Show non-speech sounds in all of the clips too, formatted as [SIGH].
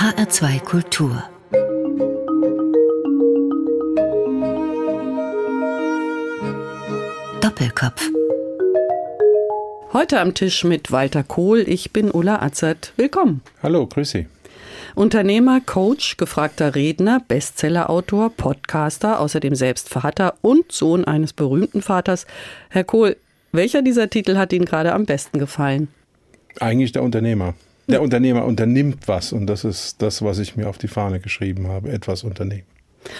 HR2 Kultur Doppelkopf Heute am Tisch mit Walter Kohl. Ich bin Ulla Atzert. Willkommen. Hallo, grüß Sie. Unternehmer, Coach, gefragter Redner, Bestsellerautor, Podcaster, außerdem selbst Vater und Sohn eines berühmten Vaters. Herr Kohl, welcher dieser Titel hat Ihnen gerade am besten gefallen? Eigentlich der Unternehmer. Der Unternehmer unternimmt was und das ist das, was ich mir auf die Fahne geschrieben habe, etwas unternehmen.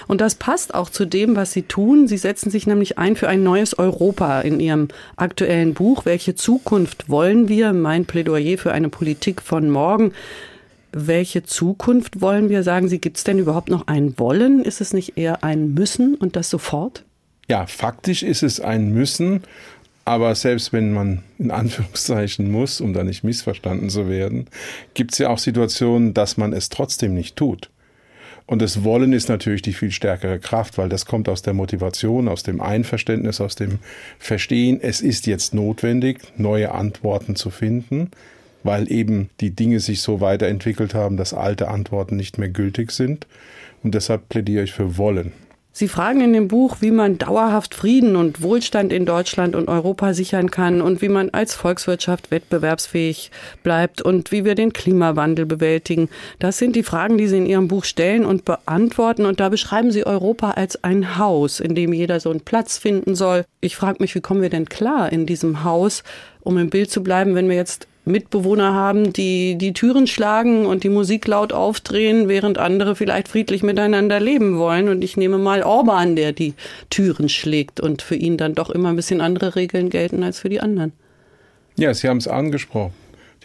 Und das passt auch zu dem, was Sie tun. Sie setzen sich nämlich ein für ein neues Europa in Ihrem aktuellen Buch. Welche Zukunft wollen wir? Mein Plädoyer für eine Politik von morgen. Welche Zukunft wollen wir? Sagen Sie, gibt es denn überhaupt noch ein Wollen? Ist es nicht eher ein Müssen und das sofort? Ja, faktisch ist es ein Müssen, aber selbst wenn man in Anführungszeichen muss, um da nicht missverstanden zu werden, gibt es ja auch Situationen, dass man es trotzdem nicht tut. Und das Wollen ist natürlich die viel stärkere Kraft, weil das kommt aus der Motivation, aus dem Einverständnis, aus dem Verstehen. Es ist jetzt notwendig, neue Antworten zu finden, weil eben die Dinge sich so weiterentwickelt haben, dass alte Antworten nicht mehr gültig sind. Und deshalb plädiere ich für Wollen. Sie fragen in dem Buch, wie man dauerhaft Frieden und Wohlstand in Deutschland und Europa sichern kann und wie man als Volkswirtschaft wettbewerbsfähig bleibt und wie wir den Klimawandel bewältigen. Das sind die Fragen, die Sie in Ihrem Buch stellen und beantworten. Und da beschreiben Sie Europa als ein Haus, in dem jeder so einen Platz finden soll. Ich frage mich, wie kommen wir denn klar in diesem Haus, um im Bild zu bleiben, wenn wir jetzt Mitbewohner haben, die die Türen schlagen und die Musik laut aufdrehen, während andere vielleicht friedlich miteinander leben wollen. Und ich nehme mal Orban, der die Türen schlägt und für ihn dann doch immer ein bisschen andere Regeln gelten als für die anderen. Ja, Sie haben es angesprochen.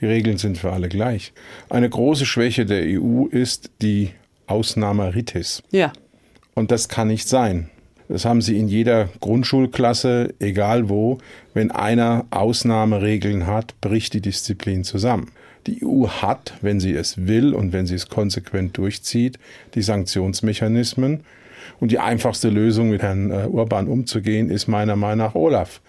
Die Regeln sind für alle gleich. Eine große Schwäche der EU ist die Ausnahmeritis. Ja. Und das kann nicht sein. Das haben sie in jeder Grundschulklasse, egal wo. Wenn einer Ausnahmeregeln hat, bricht die Disziplin zusammen. Die EU hat, wenn sie es will und wenn sie es konsequent durchzieht, die Sanktionsmechanismen. Und die einfachste Lösung, mit Herrn äh, Urban umzugehen, ist meiner Meinung nach Olaf,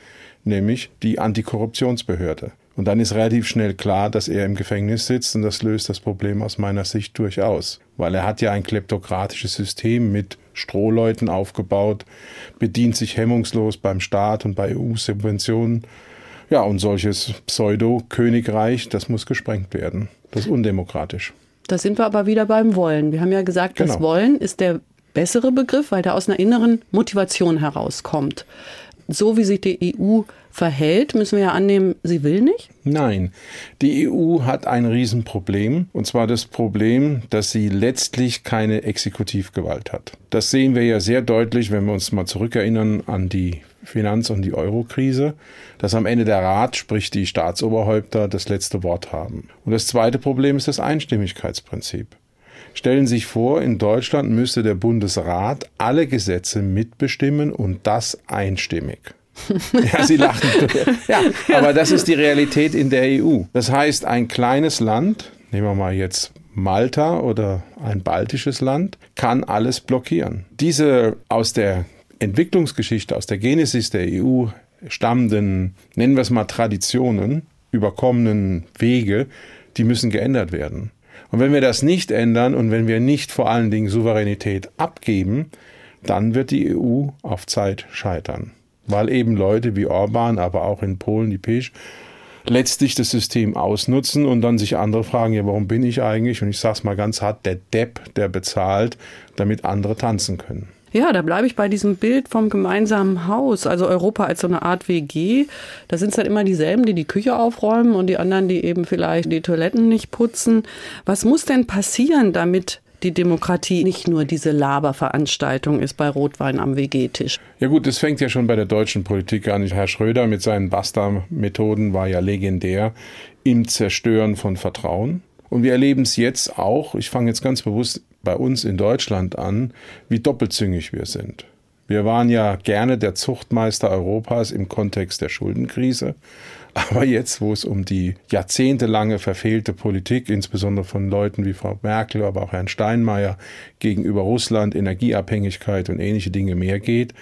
nämlich die Antikorruptionsbehörde. Und dann ist relativ schnell klar, dass er im Gefängnis sitzt und das löst das Problem aus meiner Sicht durchaus. Weil er hat ja ein kleptokratisches System mit Strohleuten aufgebaut, bedient sich hemmungslos beim Staat und bei EU-Subventionen. Ja, und solches Pseudo-Königreich, das muss gesprengt werden. Das ist undemokratisch. Da sind wir aber wieder beim Wollen. Wir haben ja gesagt, genau. das Wollen ist der bessere Begriff, weil der aus einer inneren Motivation herauskommt so wie sich die EU verhält, müssen wir ja annehmen, sie will nicht? Nein, die EU hat ein Riesenproblem, und zwar das Problem, dass sie letztlich keine Exekutivgewalt hat. Das sehen wir ja sehr deutlich, wenn wir uns mal zurückerinnern an die Finanz- und die Euro-Krise, dass am Ende der Rat, sprich die Staatsoberhäupter, das letzte Wort haben. Und das zweite Problem ist das Einstimmigkeitsprinzip. Stellen Sie sich vor, in Deutschland müsste der Bundesrat alle Gesetze mitbestimmen und das einstimmig. [LAUGHS] ja, Sie lachen. Ja, aber das ist die Realität in der EU. Das heißt, ein kleines Land, nehmen wir mal jetzt Malta oder ein baltisches Land, kann alles blockieren. Diese aus der Entwicklungsgeschichte, aus der Genesis der EU stammenden, nennen wir es mal Traditionen, überkommenen Wege, die müssen geändert werden. Und wenn wir das nicht ändern und wenn wir nicht vor allen Dingen Souveränität abgeben, dann wird die EU auf Zeit scheitern. Weil eben Leute wie Orban, aber auch in Polen die Pesch, letztlich das System ausnutzen und dann sich andere fragen, ja, warum bin ich eigentlich? Und ich sage es mal ganz hart, der Depp, der bezahlt, damit andere tanzen können. Ja, da bleibe ich bei diesem Bild vom gemeinsamen Haus, also Europa als so eine Art WG. Da sind es dann immer dieselben, die die Küche aufräumen und die anderen, die eben vielleicht die Toiletten nicht putzen. Was muss denn passieren, damit die Demokratie nicht nur diese Laberveranstaltung ist bei Rotwein am WG-Tisch. Ja gut, das fängt ja schon bei der deutschen Politik an. Herr Schröder mit seinen Basta-Methoden war ja legendär im Zerstören von Vertrauen. Und wir erleben es jetzt auch, ich fange jetzt ganz bewusst bei uns in Deutschland an, wie doppelzüngig wir sind. Wir waren ja gerne der Zuchtmeister Europas im Kontext der Schuldenkrise. [LAUGHS] Aber jetzt, wo es um die jahrzehntelange verfehlte Politik, insbesondere von Leuten wie Frau Merkel, aber auch Herrn Steinmeier gegenüber Russland, Energieabhängigkeit und ähnliche Dinge mehr geht,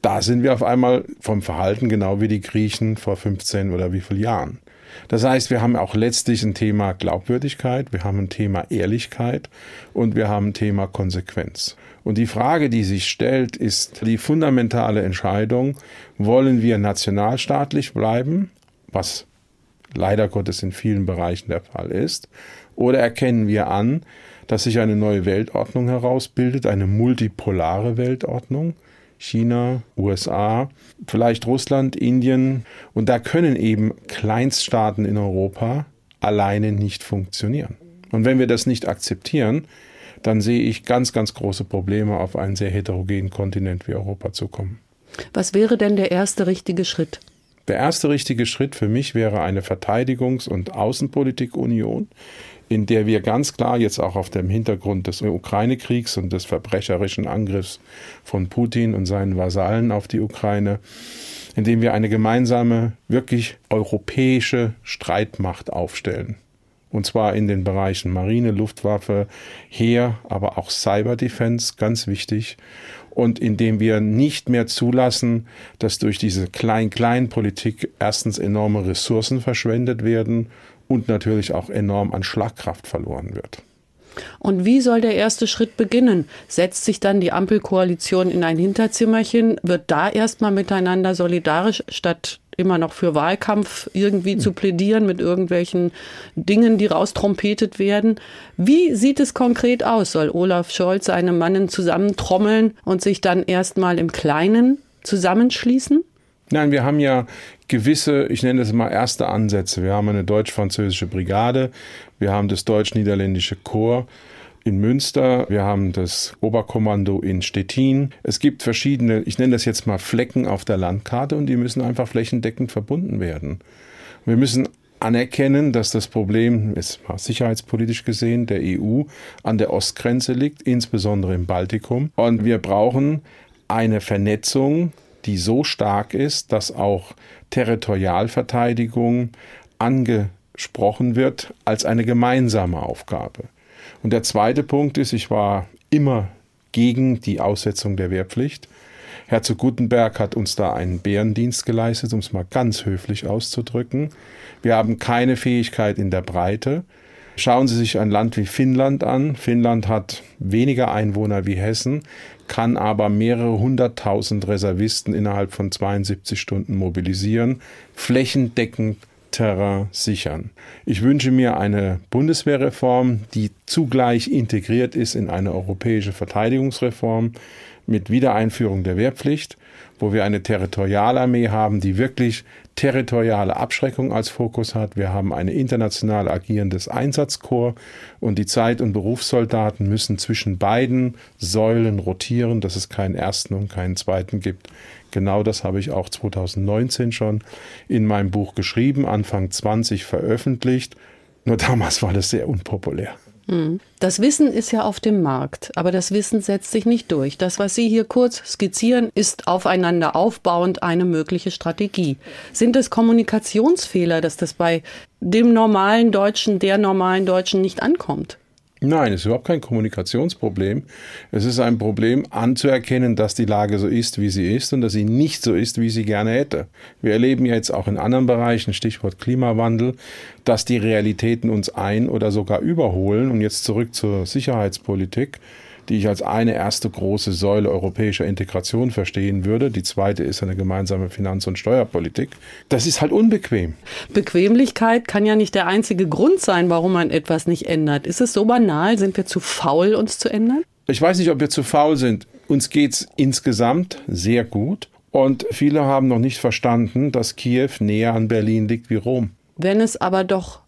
da sind wir auf einmal vom Verhalten genau wie die Griechen vor 15 oder wie viel Jahren. Das heißt, wir haben auch letztlich ein Thema Glaubwürdigkeit, wir haben ein Thema Ehrlichkeit und wir haben ein Thema Konsequenz. Und die Frage, die sich stellt, ist die fundamentale Entscheidung, wollen wir nationalstaatlich bleiben, was leider Gottes in vielen Bereichen der Fall ist, oder erkennen wir an, dass sich eine neue Weltordnung herausbildet, eine multipolare Weltordnung, China, USA, vielleicht Russland, Indien. Und da können eben Kleinststaaten in Europa alleine nicht funktionieren. Und wenn wir das nicht akzeptieren, dann sehe ich ganz, ganz große Probleme auf einen sehr heterogenen Kontinent wie Europa zu kommen. Was wäre denn der erste richtige Schritt? Der erste richtige Schritt für mich wäre eine Verteidigungs- und Außenpolitikunion, in der wir ganz klar jetzt auch auf dem Hintergrund des Ukraine-Kriegs und des verbrecherischen Angriffs von Putin und seinen Vasallen auf die Ukraine, in dem wir eine gemeinsame, wirklich europäische Streitmacht aufstellen. Und zwar in den Bereichen Marine, Luftwaffe, Heer, aber auch Cyberdefense, ganz wichtig. Und indem wir nicht mehr zulassen, dass durch diese Klein-Klein-Politik erstens enorme Ressourcen verschwendet werden und natürlich auch enorm an Schlagkraft verloren wird. Und wie soll der erste Schritt beginnen? Setzt sich dann die Ampelkoalition in ein Hinterzimmerchen? Wird da erstmal miteinander solidarisch statt immer noch für Wahlkampf irgendwie zu plädieren mit irgendwelchen Dingen, die raustrompetet werden. Wie sieht es konkret aus? Soll Olaf Scholz seine Mannen zusammentrommeln und sich dann erstmal im Kleinen zusammenschließen? Nein, wir haben ja gewisse, ich nenne das mal erste Ansätze. Wir haben eine deutsch-französische Brigade, wir haben das deutsch-niederländische Korps in Münster, wir haben das Oberkommando in Stettin. Es gibt verschiedene, ich nenne das jetzt mal Flecken auf der Landkarte und die müssen einfach flächendeckend verbunden werden. Wir müssen anerkennen, dass das Problem, mal sicherheitspolitisch gesehen, der EU an der Ostgrenze liegt, insbesondere im Baltikum. Und wir brauchen eine Vernetzung die so stark ist, dass auch Territorialverteidigung angesprochen wird als eine gemeinsame Aufgabe. Und der zweite Punkt ist, ich war immer gegen die Aussetzung der Wehrpflicht. Herzog Gutenberg hat uns da einen Bärendienst geleistet, um es mal ganz höflich auszudrücken. Wir haben keine Fähigkeit in der Breite. Schauen Sie sich ein Land wie Finnland an. Finnland hat weniger Einwohner wie Hessen, kann aber mehrere hunderttausend Reservisten innerhalb von 72 Stunden mobilisieren, flächendeckend Terrain sichern. Ich wünsche mir eine Bundeswehrreform, die zugleich integriert ist in eine europäische Verteidigungsreform mit Wiedereinführung der Wehrpflicht, wo wir eine Territorialarmee haben, die wirklich territoriale Abschreckung als Fokus hat. Wir haben ein international agierendes Einsatzkorps und die Zeit- und Berufssoldaten müssen zwischen beiden Säulen rotieren, dass es keinen ersten und keinen zweiten gibt. Genau das habe ich auch 2019 schon in meinem Buch geschrieben, Anfang 20 veröffentlicht. Nur damals war das sehr unpopulär. Hm. Das Wissen ist ja auf dem Markt, aber das Wissen setzt sich nicht durch. Das, was Sie hier kurz skizzieren, ist aufeinander aufbauend eine mögliche Strategie. Sind es Kommunikationsfehler, dass das bei dem normalen Deutschen, der normalen Deutschen nicht ankommt? Nein, es ist überhaupt kein Kommunikationsproblem. Es ist ein Problem anzuerkennen, dass die Lage so ist, wie sie ist und dass sie nicht so ist, wie sie gerne hätte. Wir erleben jetzt auch in anderen Bereichen, Stichwort Klimawandel, dass die Realitäten uns ein- oder sogar überholen. Und jetzt zurück zur Sicherheitspolitik die ich als eine erste große Säule europäischer Integration verstehen würde. Die zweite ist eine gemeinsame Finanz- und Steuerpolitik. Das ist halt unbequem. Bequemlichkeit kann ja nicht der einzige Grund sein, warum man etwas nicht ändert. Ist es so banal? Sind wir zu faul, uns zu ändern? Ich weiß nicht, ob wir zu faul sind. Uns geht es insgesamt sehr gut. Und viele haben noch nicht verstanden, dass Kiew näher an Berlin liegt wie Rom. Wenn es aber doch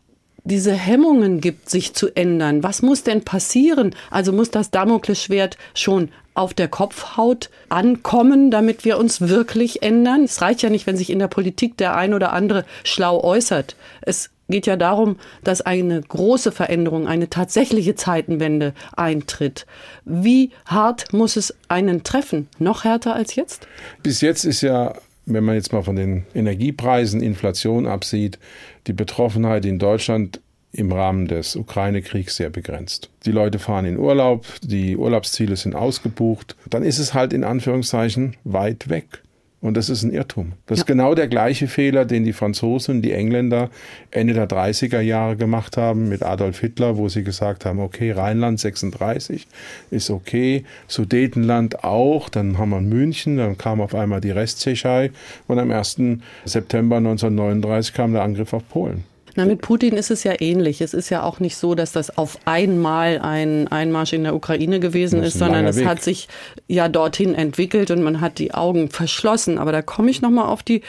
diese Hemmungen gibt, sich zu ändern. Was muss denn passieren? Also muss das Damoklesschwert schon auf der Kopfhaut ankommen, damit wir uns wirklich ändern? Es reicht ja nicht, wenn sich in der Politik der ein oder andere schlau äußert. Es geht ja darum, dass eine große Veränderung, eine tatsächliche Zeitenwende eintritt. Wie hart muss es einen treffen? Noch härter als jetzt? Bis jetzt ist ja wenn man jetzt mal von den Energiepreisen, Inflation absieht, die Betroffenheit in Deutschland im Rahmen des Ukraine-Kriegs sehr begrenzt. Die Leute fahren in Urlaub, die Urlaubsziele sind ausgebucht, dann ist es halt in Anführungszeichen weit weg. Und das ist ein Irrtum. Das ja. ist genau der gleiche Fehler, den die Franzosen und die Engländer Ende der 30er Jahre gemacht haben mit Adolf Hitler, wo sie gesagt haben, okay, Rheinland 36 ist okay, Sudetenland auch, dann haben wir München, dann kam auf einmal die Resttschechei und am 1. September 1939 kam der Angriff auf Polen. Na, mit Putin ist es ja ähnlich. Es ist ja auch nicht so, dass das auf einmal ein Einmarsch in der Ukraine gewesen ist, ist sondern es Weg. hat sich ja dorthin entwickelt und man hat die Augen verschlossen. Aber da komme ich nochmal auf die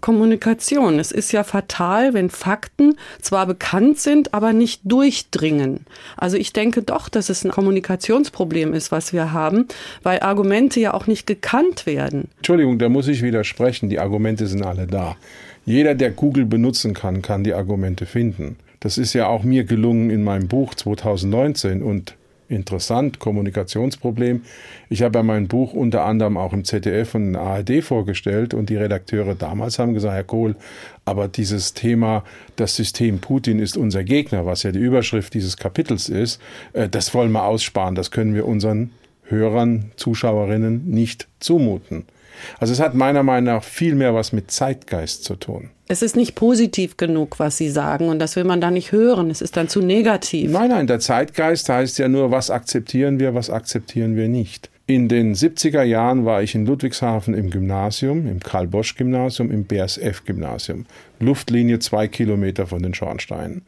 Kommunikation. Es ist ja fatal, wenn Fakten zwar bekannt sind, aber nicht durchdringen. Also ich denke doch, dass es ein Kommunikationsproblem ist, was wir haben, weil Argumente ja auch nicht gekannt werden. Entschuldigung, da muss ich widersprechen. Die Argumente sind alle da. Jeder, der Google benutzen kann, kann die Argumente finden. Das ist ja auch mir gelungen in meinem Buch 2019 und interessant, Kommunikationsproblem. Ich habe ja mein Buch unter anderem auch im ZDF und in ARD vorgestellt und die Redakteure damals haben gesagt, Herr Kohl, aber dieses Thema, das System Putin ist unser Gegner, was ja die Überschrift dieses Kapitels ist, äh, das wollen wir aussparen, das können wir unseren Hörern, Zuschauerinnen nicht zumuten. Also es hat meiner Meinung nach viel mehr was mit Zeitgeist zu tun. Es ist nicht positiv genug, was Sie sagen, und das will man da nicht hören. Es ist dann zu negativ. Nein, nein, der Zeitgeist heißt ja nur, was akzeptieren wir, was akzeptieren wir nicht. In den 70er Jahren war ich in Ludwigshafen im Gymnasium, im Karl-Bosch-Gymnasium, im BSF-Gymnasium. Luftlinie zwei Kilometer von den Schornsteinen.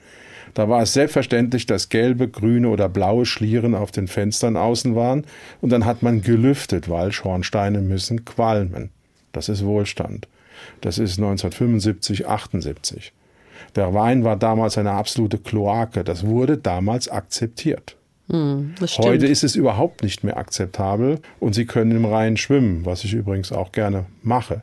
Da war es selbstverständlich, dass gelbe, grüne oder blaue Schlieren auf den Fenstern außen waren und dann hat man gelüftet, weil Schornsteine müssen qualmen. Das ist Wohlstand. Das ist 1975, 78. Der Wein war damals eine absolute Kloake. Das wurde damals akzeptiert. Hm, Heute ist es überhaupt nicht mehr akzeptabel und Sie können im Rhein schwimmen, was ich übrigens auch gerne mache.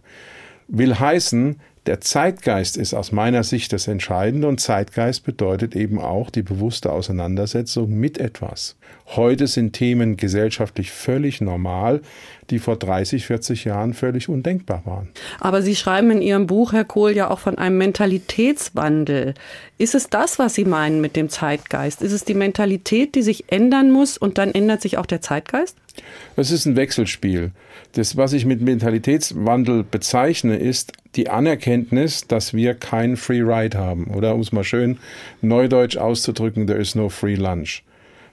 Will heißen, der Zeitgeist ist aus meiner Sicht das Entscheidende und Zeitgeist bedeutet eben auch die bewusste Auseinandersetzung mit etwas. Heute sind Themen gesellschaftlich völlig normal, die vor 30, 40 Jahren völlig undenkbar waren. Aber Sie schreiben in Ihrem Buch, Herr Kohl, ja auch von einem Mentalitätswandel. Ist es das, was Sie meinen mit dem Zeitgeist? Ist es die Mentalität, die sich ändern muss und dann ändert sich auch der Zeitgeist? Es ist ein Wechselspiel. Das, was ich mit Mentalitätswandel bezeichne, ist die Anerkenntnis, dass wir keinen Free Ride haben. Oder um es mal schön neudeutsch auszudrücken, there is no free lunch.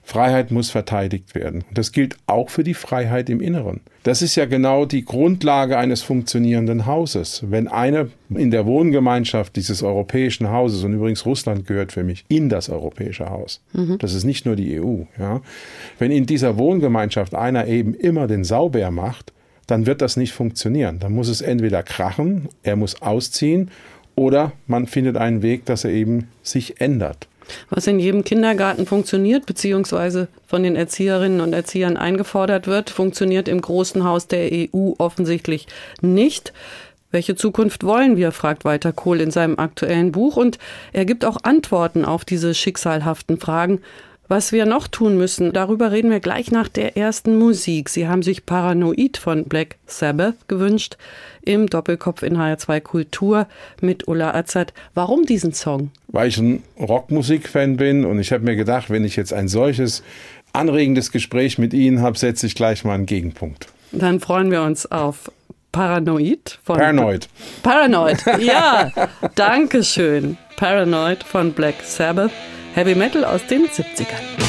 Freiheit muss verteidigt werden. Das gilt auch für die Freiheit im Inneren. Das ist ja genau die Grundlage eines funktionierenden Hauses. Wenn einer in der Wohngemeinschaft dieses europäischen Hauses, und übrigens Russland gehört für mich in das europäische Haus, mhm. das ist nicht nur die EU, ja, wenn in dieser Wohngemeinschaft einer eben immer den Saubär macht, dann wird das nicht funktionieren. Dann muss es entweder krachen, er muss ausziehen, oder man findet einen Weg, dass er eben sich ändert. Was in jedem Kindergarten funktioniert, beziehungsweise von den Erzieherinnen und Erziehern eingefordert wird, funktioniert im großen Haus der EU offensichtlich nicht. Welche Zukunft wollen wir? fragt Walter Kohl in seinem aktuellen Buch und er gibt auch Antworten auf diese schicksalhaften Fragen. Was wir noch tun müssen, darüber reden wir gleich nach der ersten Musik. Sie haben sich Paranoid von Black Sabbath gewünscht im Doppelkopf in HR2 Kultur mit Ulla Azad. Warum diesen Song? Weil ich ein Rockmusikfan bin und ich habe mir gedacht, wenn ich jetzt ein solches anregendes Gespräch mit Ihnen habe, setze ich gleich mal einen Gegenpunkt. Dann freuen wir uns auf Paranoid von Paranoid. Paranoid, ja. [LAUGHS] Dankeschön. Paranoid von Black Sabbath. Heavy Metal aus den 70ern.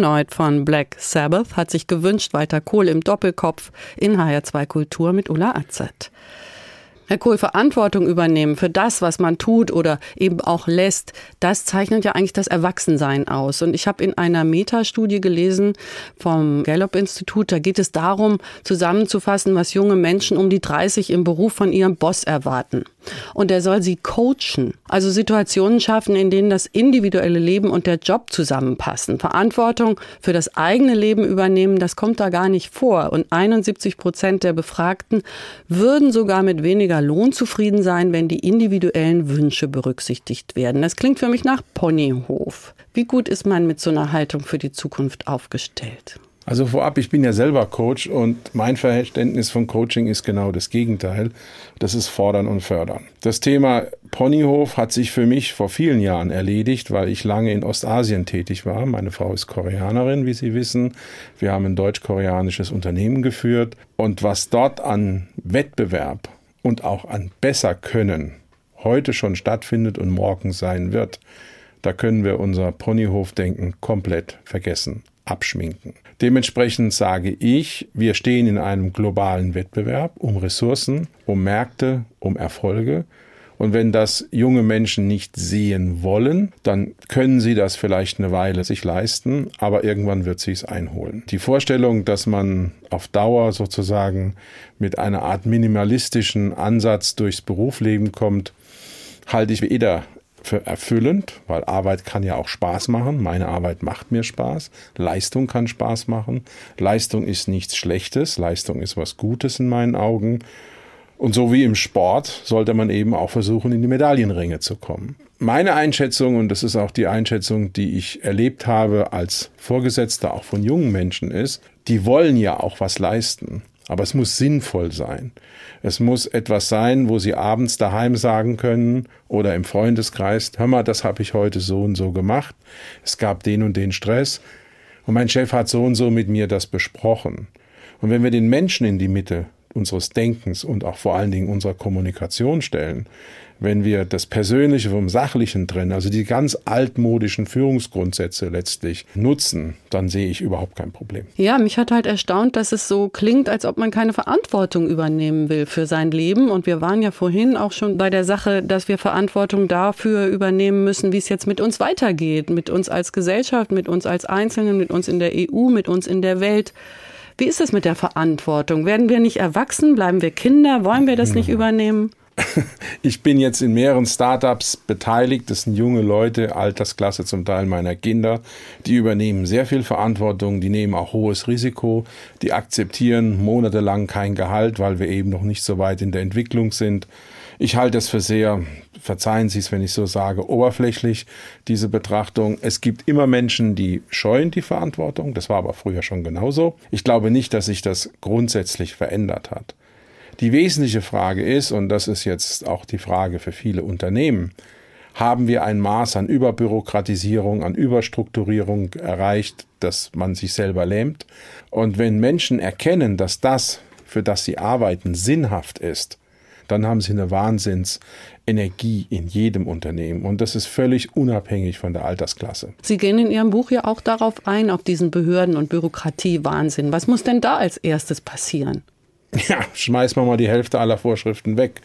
Paranoid von Black Sabbath hat sich gewünscht, weiter Kohl im Doppelkopf in HR2 Kultur mit Ulla Azad. Herr Kohl, Verantwortung übernehmen für das, was man tut oder eben auch lässt, das zeichnet ja eigentlich das Erwachsensein aus. Und ich habe in einer Metastudie gelesen vom Gallup-Institut, da geht es darum, zusammenzufassen, was junge Menschen um die 30 im Beruf von ihrem Boss erwarten. Und er soll sie coachen, also Situationen schaffen, in denen das individuelle Leben und der Job zusammenpassen. Verantwortung für das eigene Leben übernehmen, das kommt da gar nicht vor. Und 71 Prozent der Befragten würden sogar mit weniger Lohn zufrieden sein, wenn die individuellen Wünsche berücksichtigt werden. Das klingt für mich nach Ponyhof. Wie gut ist man mit so einer Haltung für die Zukunft aufgestellt? Also vorab, ich bin ja selber Coach und mein Verständnis von Coaching ist genau das Gegenteil. Das ist fordern und fördern. Das Thema Ponyhof hat sich für mich vor vielen Jahren erledigt, weil ich lange in Ostasien tätig war. Meine Frau ist Koreanerin, wie Sie wissen. Wir haben ein deutsch-koreanisches Unternehmen geführt und was dort an Wettbewerb und auch an besser können heute schon stattfindet und morgen sein wird, da können wir unser Ponyhofdenken komplett vergessen, abschminken. Dementsprechend sage ich, wir stehen in einem globalen Wettbewerb um Ressourcen, um Märkte, um Erfolge und wenn das junge Menschen nicht sehen wollen, dann können sie das vielleicht eine Weile sich leisten, aber irgendwann wird sie es einholen. Die Vorstellung, dass man auf Dauer sozusagen mit einer Art minimalistischen Ansatz durchs Berufsleben kommt, halte ich weder für erfüllend, weil Arbeit kann ja auch Spaß machen. Meine Arbeit macht mir Spaß. Leistung kann Spaß machen. Leistung ist nichts Schlechtes. Leistung ist was Gutes in meinen Augen. Und so wie im Sport sollte man eben auch versuchen, in die Medaillenringe zu kommen. Meine Einschätzung, und das ist auch die Einschätzung, die ich erlebt habe als Vorgesetzter auch von jungen Menschen, ist, die wollen ja auch was leisten. Aber es muss sinnvoll sein. Es muss etwas sein, wo sie abends daheim sagen können oder im Freundeskreis, hör mal, das habe ich heute so und so gemacht. Es gab den und den Stress. Und mein Chef hat so und so mit mir das besprochen. Und wenn wir den Menschen in die Mitte unseres Denkens und auch vor allen Dingen unserer Kommunikation stellen, wenn wir das Persönliche vom Sachlichen trennen, also die ganz altmodischen Führungsgrundsätze letztlich nutzen, dann sehe ich überhaupt kein Problem. Ja, mich hat halt erstaunt, dass es so klingt, als ob man keine Verantwortung übernehmen will für sein Leben. Und wir waren ja vorhin auch schon bei der Sache, dass wir Verantwortung dafür übernehmen müssen, wie es jetzt mit uns weitergeht, mit uns als Gesellschaft, mit uns als Einzelnen, mit uns in der EU, mit uns in der Welt. Wie ist es mit der Verantwortung? Werden wir nicht erwachsen? Bleiben wir Kinder? Wollen wir das nicht übernehmen? [LAUGHS] Ich bin jetzt in mehreren Startups beteiligt. Das sind junge Leute, Altersklasse zum Teil meiner Kinder. Die übernehmen sehr viel Verantwortung, die nehmen auch hohes Risiko, die akzeptieren monatelang kein Gehalt, weil wir eben noch nicht so weit in der Entwicklung sind. Ich halte es für sehr, verzeihen Sie es, wenn ich so sage, oberflächlich, diese Betrachtung. Es gibt immer Menschen, die scheuen die Verantwortung. Das war aber früher schon genauso. Ich glaube nicht, dass sich das grundsätzlich verändert hat. Die wesentliche Frage ist, und das ist jetzt auch die Frage für viele Unternehmen, haben wir ein Maß an Überbürokratisierung, an Überstrukturierung erreicht, dass man sich selber lähmt? Und wenn Menschen erkennen, dass das, für das sie arbeiten, sinnhaft ist, dann haben sie eine Wahnsinnsenergie in jedem Unternehmen. Und das ist völlig unabhängig von der Altersklasse. Sie gehen in Ihrem Buch ja auch darauf ein, auf diesen Behörden- und Bürokratie-Wahnsinn. Was muss denn da als erstes passieren? Ja, schmeißen wir mal die Hälfte aller Vorschriften weg.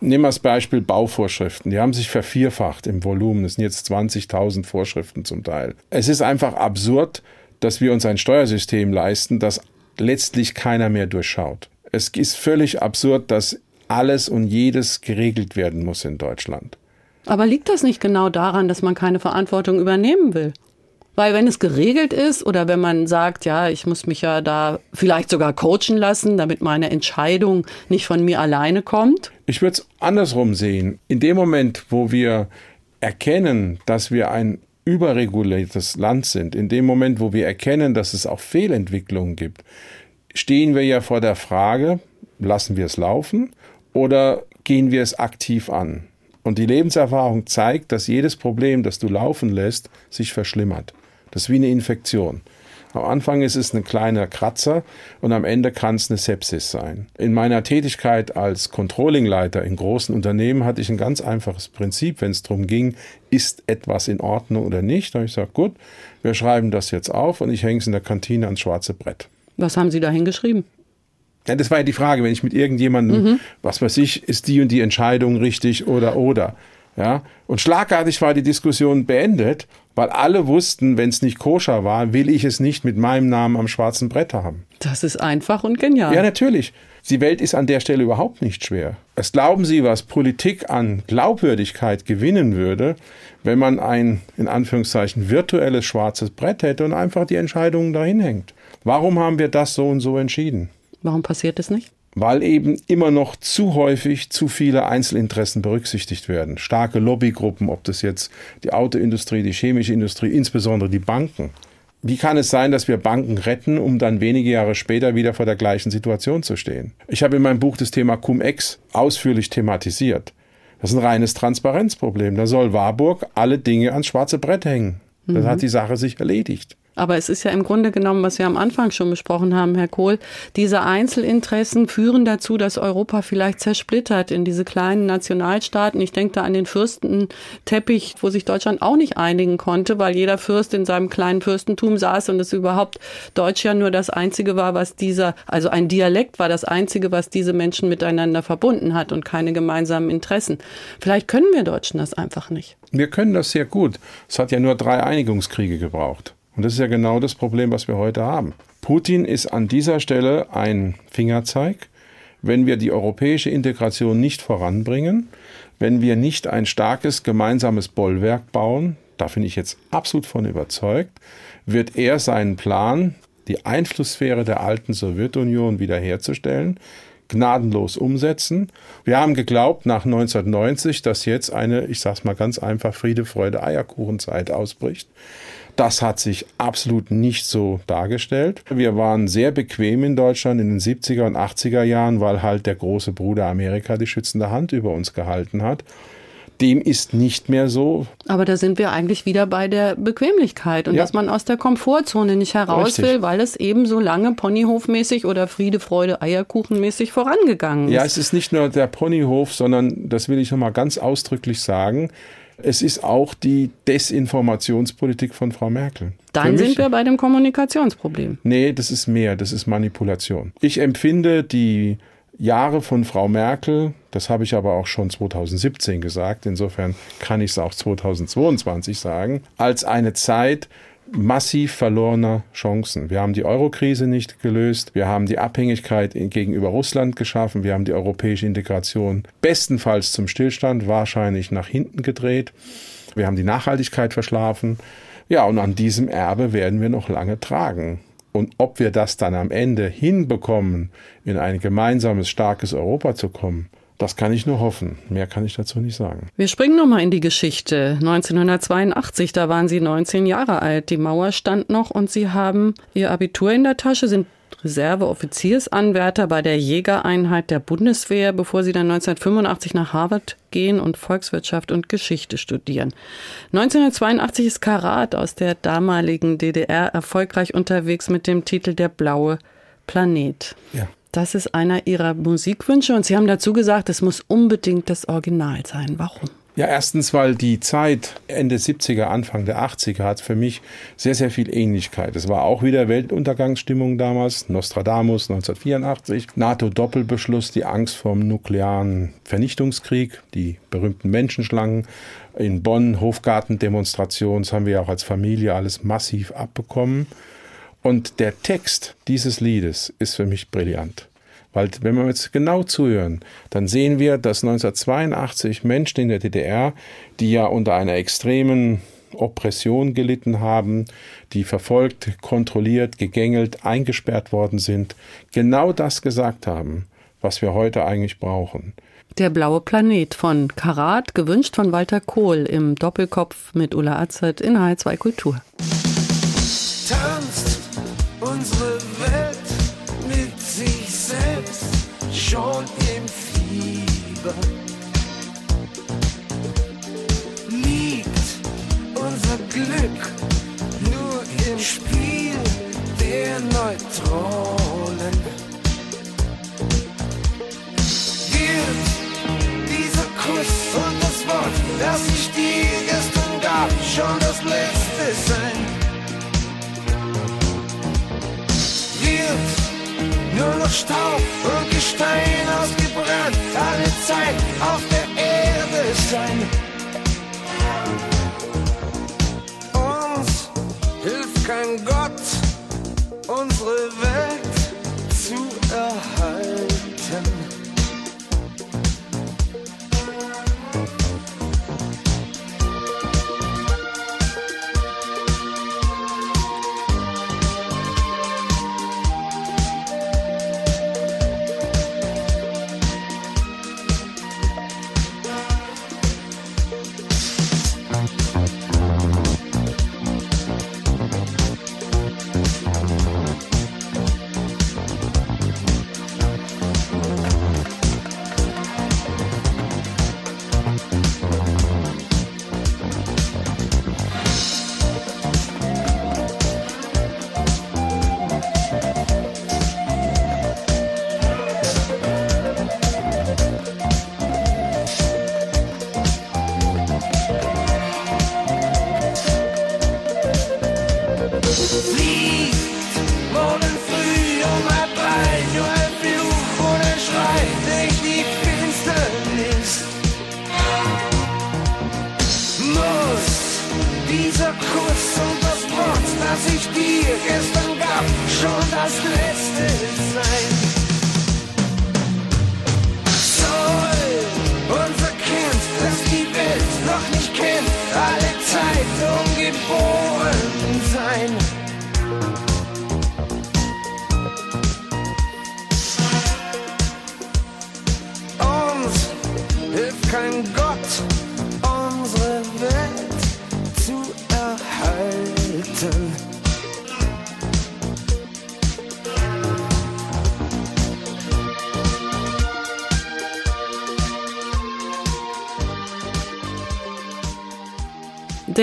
Nehmen wir das Beispiel Bauvorschriften. Die haben sich vervierfacht im Volumen. Das sind jetzt 20.000 Vorschriften zum Teil. Es ist einfach absurd, dass wir uns ein Steuersystem leisten, das letztlich keiner mehr durchschaut. Es ist völlig absurd, dass alles und jedes geregelt werden muss in Deutschland. Aber liegt das nicht genau daran, dass man keine Verantwortung übernehmen will? Weil wenn es geregelt ist oder wenn man sagt, ja, ich muss mich ja da vielleicht sogar coachen lassen, damit meine Entscheidung nicht von mir alleine kommt. Ich würde es andersrum sehen. In dem Moment, wo wir erkennen, dass wir ein überreguliertes Land sind, in dem Moment, wo wir erkennen, dass es auch Fehlentwicklungen gibt, stehen wir ja vor der Frage, lassen wir es laufen oder gehen wir es aktiv an? Und die Lebenserfahrung zeigt, dass jedes Problem, das du laufen lässt, sich verschlimmert. Das ist wie eine Infektion. Am Anfang ist es ein kleiner Kratzer und am Ende kann es eine Sepsis sein. In meiner Tätigkeit als Controllingleiter in großen Unternehmen hatte ich ein ganz einfaches Prinzip, wenn es darum ging, ist etwas in Ordnung oder nicht. Da habe ich gesagt, gut, wir schreiben das jetzt auf und ich hänge es in der Kantine ans schwarze Brett. Was haben Sie da hingeschrieben? Ja, das war ja die Frage, wenn ich mit irgendjemandem, mhm. was weiß ich, ist die und die Entscheidung richtig oder oder. Ja, und schlagartig war die Diskussion beendet, weil alle wussten, wenn es nicht koscher war, will ich es nicht mit meinem Namen am schwarzen Brett haben. Das ist einfach und genial. Ja, natürlich. Die Welt ist an der Stelle überhaupt nicht schwer. Was glauben Sie, was Politik an Glaubwürdigkeit gewinnen würde, wenn man ein, in Anführungszeichen, virtuelles schwarzes Brett hätte und einfach die Entscheidungen dahin hängt? Warum haben wir das so und so entschieden? Warum passiert es nicht? Weil eben immer noch zu häufig zu viele Einzelinteressen berücksichtigt werden. Starke Lobbygruppen, ob das jetzt die Autoindustrie, die chemische Industrie, insbesondere die Banken. Wie kann es sein, dass wir Banken retten, um dann wenige Jahre später wieder vor der gleichen Situation zu stehen? Ich habe in meinem Buch das Thema Cum-Ex ausführlich thematisiert. Das ist ein reines Transparenzproblem. Da soll Warburg alle Dinge ans schwarze Brett hängen. Dann mhm. hat die Sache sich erledigt. Aber es ist ja im Grunde genommen, was wir am Anfang schon besprochen haben, Herr Kohl, diese Einzelinteressen führen dazu, dass Europa vielleicht zersplittert in diese kleinen Nationalstaaten. Ich denke da an den Fürstenteppich, wo sich Deutschland auch nicht einigen konnte, weil jeder Fürst in seinem kleinen Fürstentum saß und es überhaupt Deutsch ja nur das Einzige war, was dieser, also ein Dialekt war das Einzige, was diese Menschen miteinander verbunden hat und keine gemeinsamen Interessen. Vielleicht können wir Deutschen das einfach nicht. Wir können das sehr gut. Es hat ja nur drei Einigungskriege gebraucht. Und das ist ja genau das Problem, was wir heute haben. Putin ist an dieser Stelle ein Fingerzeig. Wenn wir die europäische Integration nicht voranbringen, wenn wir nicht ein starkes gemeinsames Bollwerk bauen, da bin ich jetzt absolut von überzeugt, wird er seinen Plan, die Einflusssphäre der alten Sowjetunion wiederherzustellen, gnadenlos umsetzen. Wir haben geglaubt nach 1990, dass jetzt eine, ich sag's mal ganz einfach, Friede, Freude, Eierkuchenzeit ausbricht. Das hat sich absolut nicht so dargestellt. Wir waren sehr bequem in Deutschland in den 70er und 80er Jahren, weil halt der große Bruder Amerika die schützende Hand über uns gehalten hat. Dem ist nicht mehr so. Aber da sind wir eigentlich wieder bei der Bequemlichkeit und ja. dass man aus der Komfortzone nicht heraus Richtig. will, weil es eben so lange Ponyhofmäßig oder Friede, Freude, Eierkuchenmäßig vorangegangen ist. Ja, es ist nicht nur der Ponyhof, sondern, das will ich nochmal ganz ausdrücklich sagen, es ist auch die Desinformationspolitik von Frau Merkel. Dann sind wir bei dem Kommunikationsproblem. Nee, das ist mehr, das ist Manipulation. Ich empfinde die Jahre von Frau Merkel, das habe ich aber auch schon 2017 gesagt, insofern kann ich es auch 2022 sagen, als eine Zeit, massiv verlorener Chancen. Wir haben die Eurokrise nicht gelöst, wir haben die Abhängigkeit gegenüber Russland geschaffen, wir haben die europäische Integration bestenfalls zum Stillstand, wahrscheinlich nach hinten gedreht, wir haben die Nachhaltigkeit verschlafen. Ja, und an diesem Erbe werden wir noch lange tragen. Und ob wir das dann am Ende hinbekommen, in ein gemeinsames, starkes Europa zu kommen, das kann ich nur hoffen. Mehr kann ich dazu nicht sagen. Wir springen nochmal in die Geschichte. 1982, da waren Sie 19 Jahre alt. Die Mauer stand noch und Sie haben Ihr Abitur in der Tasche, sind Reserveoffiziersanwärter bei der Jägereinheit der Bundeswehr, bevor sie dann 1985 nach Harvard gehen und Volkswirtschaft und Geschichte studieren. 1982 ist Karat aus der damaligen DDR erfolgreich unterwegs mit dem Titel Der blaue Planet. Ja. Das ist einer Ihrer Musikwünsche und Sie haben dazu gesagt, es muss unbedingt das Original sein. Warum? Ja, erstens, weil die Zeit Ende 70er, Anfang der 80er hat für mich sehr, sehr viel Ähnlichkeit. Es war auch wieder Weltuntergangsstimmung damals, Nostradamus 1984, NATO-Doppelbeschluss, die Angst vor dem nuklearen Vernichtungskrieg, die berühmten Menschenschlangen in Bonn, Hofgartendemonstration, das haben wir auch als Familie alles massiv abbekommen. Und der Text dieses Liedes ist für mich brillant. Weil wenn wir jetzt genau zuhören, dann sehen wir, dass 1982 Menschen in der DDR, die ja unter einer extremen Oppression gelitten haben, die verfolgt, kontrolliert, gegängelt, eingesperrt worden sind, genau das gesagt haben, was wir heute eigentlich brauchen. Der blaue Planet von Karat, gewünscht von Walter Kohl im Doppelkopf mit Ulla Azad in H2 Kultur. Schon im Fieber. Liegt unser Glück nur im Spiel der Neutronen. Wird dieser Kuss und das Wort, das ich dir gestern gab, schon das letzte sein? Wird nur noch Staub und Gestein Zeit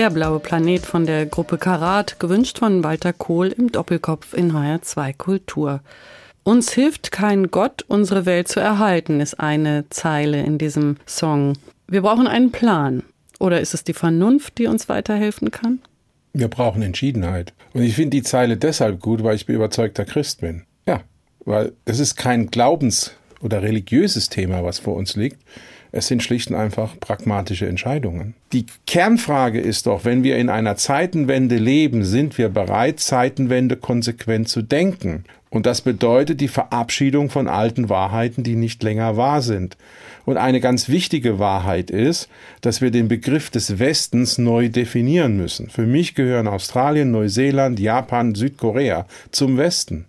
Der blaue Planet von der Gruppe Karat, gewünscht von Walter Kohl im Doppelkopf in HR2 Kultur. Uns hilft kein Gott, unsere Welt zu erhalten, ist eine Zeile in diesem Song. Wir brauchen einen Plan. Oder ist es die Vernunft, die uns weiterhelfen kann? Wir brauchen Entschiedenheit. Und ich finde die Zeile deshalb gut, weil ich überzeugter Christ bin. Ja, weil es ist kein Glaubens- oder religiöses Thema, was vor uns liegt, es sind schlicht und einfach pragmatische Entscheidungen. Die Kernfrage ist doch, wenn wir in einer Zeitenwende leben, sind wir bereit, Zeitenwende konsequent zu denken? Und das bedeutet die Verabschiedung von alten Wahrheiten, die nicht länger wahr sind. Und eine ganz wichtige Wahrheit ist, dass wir den Begriff des Westens neu definieren müssen. Für mich gehören Australien, Neuseeland, Japan, Südkorea zum Westen,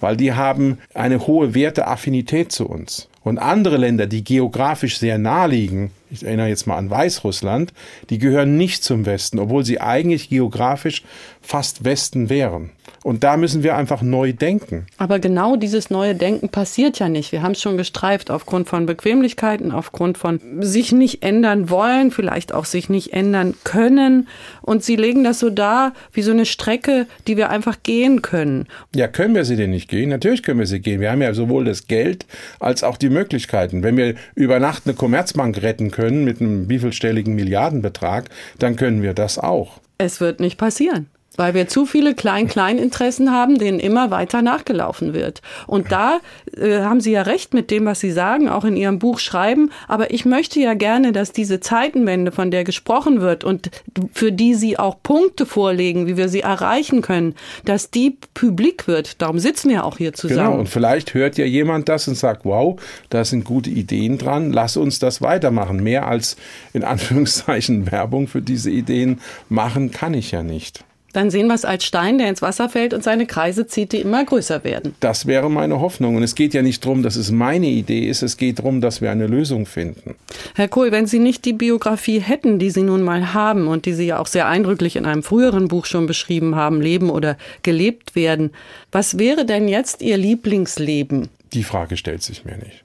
weil die haben eine hohe Werteaffinität zu uns. Und andere Länder, die geografisch sehr nah liegen, ich erinnere jetzt mal an Weißrussland, die gehören nicht zum Westen, obwohl sie eigentlich geografisch fast Westen wären. Und da müssen wir einfach neu denken. Aber genau dieses neue Denken passiert ja nicht. Wir haben es schon gestreift aufgrund von Bequemlichkeiten, aufgrund von sich nicht ändern wollen, vielleicht auch sich nicht ändern können. Und sie legen das so dar wie so eine Strecke, die wir einfach gehen können. Ja, können wir sie denn nicht gehen? Natürlich können wir sie gehen. Wir haben ja sowohl das Geld als auch die Möglichkeiten. Wenn wir über Nacht eine Commerzbank retten können mit einem wievielstelligen Milliardenbetrag, dann können wir das auch. Es wird nicht passieren weil wir zu viele Klein-Klein-Interessen haben, denen immer weiter nachgelaufen wird. Und da äh, haben Sie ja recht mit dem, was Sie sagen, auch in Ihrem Buch schreiben. Aber ich möchte ja gerne, dass diese Zeitenwende, von der gesprochen wird und für die Sie auch Punkte vorlegen, wie wir sie erreichen können, dass die publik wird. Darum sitzen wir auch hier zusammen. Genau. Und vielleicht hört ja jemand das und sagt, wow, da sind gute Ideen dran. Lass uns das weitermachen. Mehr als in Anführungszeichen [LAUGHS] Werbung für diese Ideen machen kann ich ja nicht dann sehen wir es als Stein, der ins Wasser fällt und seine Kreise zieht, die immer größer werden. Das wäre meine Hoffnung. Und es geht ja nicht darum, dass es meine Idee ist, es geht darum, dass wir eine Lösung finden. Herr Kohl, wenn Sie nicht die Biografie hätten, die Sie nun mal haben und die Sie ja auch sehr eindrücklich in einem früheren Buch schon beschrieben haben, Leben oder gelebt werden, was wäre denn jetzt Ihr Lieblingsleben? Die Frage stellt sich mir nicht.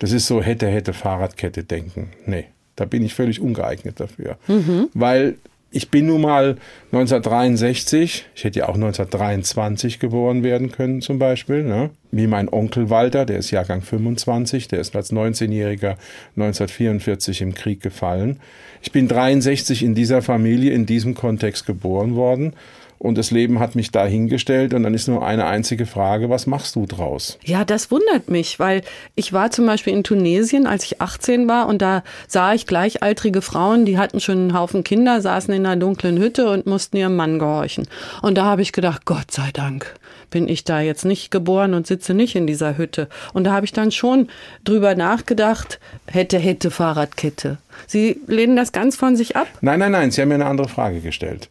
Das ist so hätte, hätte, Fahrradkette denken. Nee, da bin ich völlig ungeeignet dafür. Mhm. Weil Ich bin nun mal 1963, ich hätte ja auch 1923 geboren werden können zum Beispiel, ne? wie mein Onkel Walter, der ist Jahrgang 25, der ist als 19-Jähriger 1944 im Krieg gefallen. Ich bin 63 in dieser Familie, in diesem Kontext geboren worden und das Leben hat mich dahingestellt und dann ist nur eine einzige Frage, was machst du draus? Ja, das wundert mich, weil ich war zum Beispiel in Tunesien, als ich 18 war und da sah ich gleichaltrige Frauen, die hatten schon einen Haufen Kinder, saßen in einer dunklen Hütte und mussten ihrem Mann gehorchen. Und da habe ich gedacht, Gott sei Dank bin ich da jetzt nicht geboren und sitze nicht in dieser Hütte. Und da habe ich dann schon drüber nachgedacht, hätte, hätte Fahrradkette. Sie lehnen das ganz von sich ab? Nein, nein, nein, Sie haben mir eine andere Frage gestellt.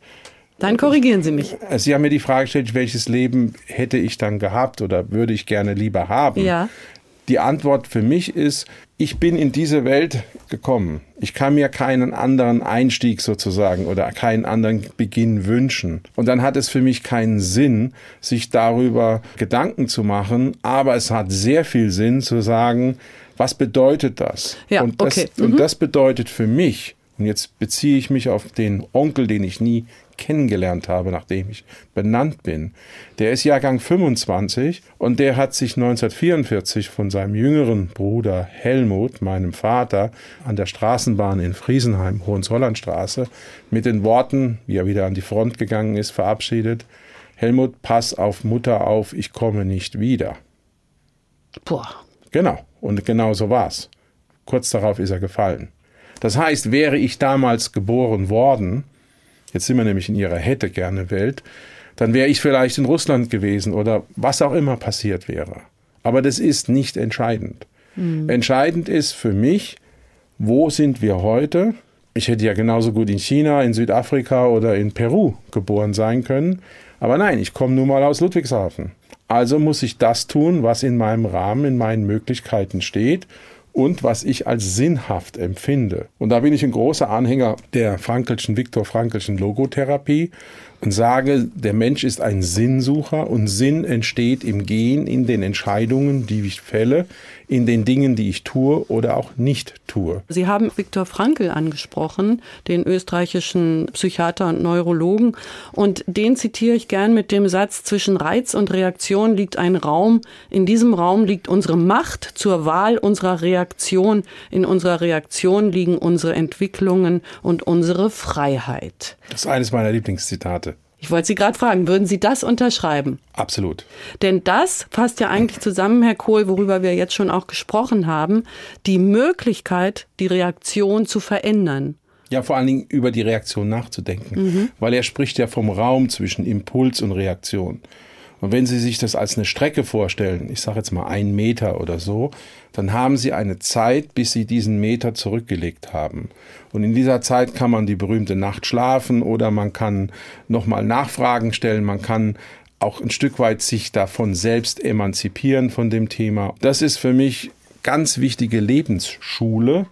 Dann korrigieren Sie mich. Sie haben mir die Frage gestellt, welches Leben hätte ich dann gehabt oder würde ich gerne lieber haben? Ja. Die Antwort für mich ist, ich bin in diese Welt gekommen. Ich kann mir keinen anderen Einstieg sozusagen oder keinen anderen Beginn wünschen. Und dann hat es für mich keinen Sinn, sich darüber Gedanken zu machen, aber es hat sehr viel Sinn zu sagen, was bedeutet das? Ja, und das, okay. und das bedeutet für mich, und jetzt beziehe ich mich auf den Onkel, den ich nie kennengelernt habe, nachdem ich benannt bin. Der ist Jahrgang 25 und der hat sich 1944 von seinem jüngeren Bruder Helmut, meinem Vater, an der Straßenbahn in Friesenheim, Hohenzollernstraße, mit den Worten, wie er wieder an die Front gegangen ist, verabschiedet. Helmut, pass auf Mutter auf, ich komme nicht wieder. Boah. Genau, und genau so war's. Kurz darauf ist er gefallen. Das heißt, wäre ich damals geboren worden, jetzt sind wir nämlich in ihrer hätte gerne Welt, dann wäre ich vielleicht in Russland gewesen oder was auch immer passiert wäre. Aber das ist nicht entscheidend. Mhm. Entscheidend ist für mich, wo sind wir heute? Ich hätte ja genauso gut in China, in Südafrika oder in Peru geboren sein können. Aber nein, ich komme nun mal aus Ludwigshafen. Also muss ich das tun, was in meinem Rahmen, in meinen Möglichkeiten steht und was ich als sinnhaft empfinde. Und da bin ich ein großer Anhänger der Frankelschen, Viktor Frankelschen Logotherapie und sage, der Mensch ist ein Sinnsucher und Sinn entsteht im Gehen, in den Entscheidungen, die ich fälle, in den Dingen, die ich tue oder auch nicht tue. Sie haben Viktor Frankl angesprochen, den österreichischen Psychiater und Neurologen. Und den zitiere ich gern mit dem Satz, zwischen Reiz und Reaktion liegt ein Raum. In diesem Raum liegt unsere Macht zur Wahl unserer Reaktion. In unserer Reaktion liegen unsere Entwicklungen und unsere Freiheit. Das ist eines meiner Lieblingszitate. Ich wollte Sie gerade fragen, würden Sie das unterschreiben? Absolut. Denn das fasst ja eigentlich zusammen, Herr Kohl, worüber wir jetzt schon auch gesprochen haben, die Möglichkeit, die Reaktion zu verändern. Ja, vor allen Dingen über die Reaktion nachzudenken, mhm. weil er spricht ja vom Raum zwischen Impuls und Reaktion. Und wenn Sie sich das als eine Strecke vorstellen, ich sage jetzt mal einen Meter oder so, dann haben Sie eine Zeit, bis Sie diesen Meter zurückgelegt haben. Und in dieser Zeit kann man die berühmte Nacht schlafen oder man kann nochmal Nachfragen stellen, man kann auch ein Stück weit sich davon selbst emanzipieren von dem Thema. Das ist für mich ganz wichtige Lebensschule,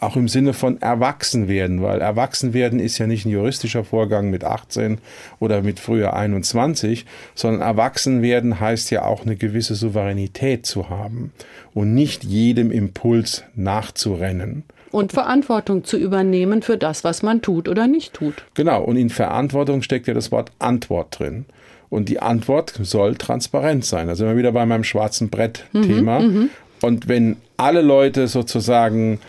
auch im Sinne von Erwachsenwerden, weil Erwachsenwerden ist ja nicht ein juristischer Vorgang mit 18 oder mit früher 21, sondern Erwachsenwerden heißt ja auch eine gewisse Souveränität zu haben und nicht jedem Impuls nachzurennen. Und Verantwortung zu übernehmen für das, was man tut oder nicht tut. Genau, und in Verantwortung steckt ja das Wort Antwort drin. Und die Antwort soll transparent sein. Da sind wir wieder bei meinem schwarzen Brett-Thema. Mhm, und wenn alle Leute sozusagen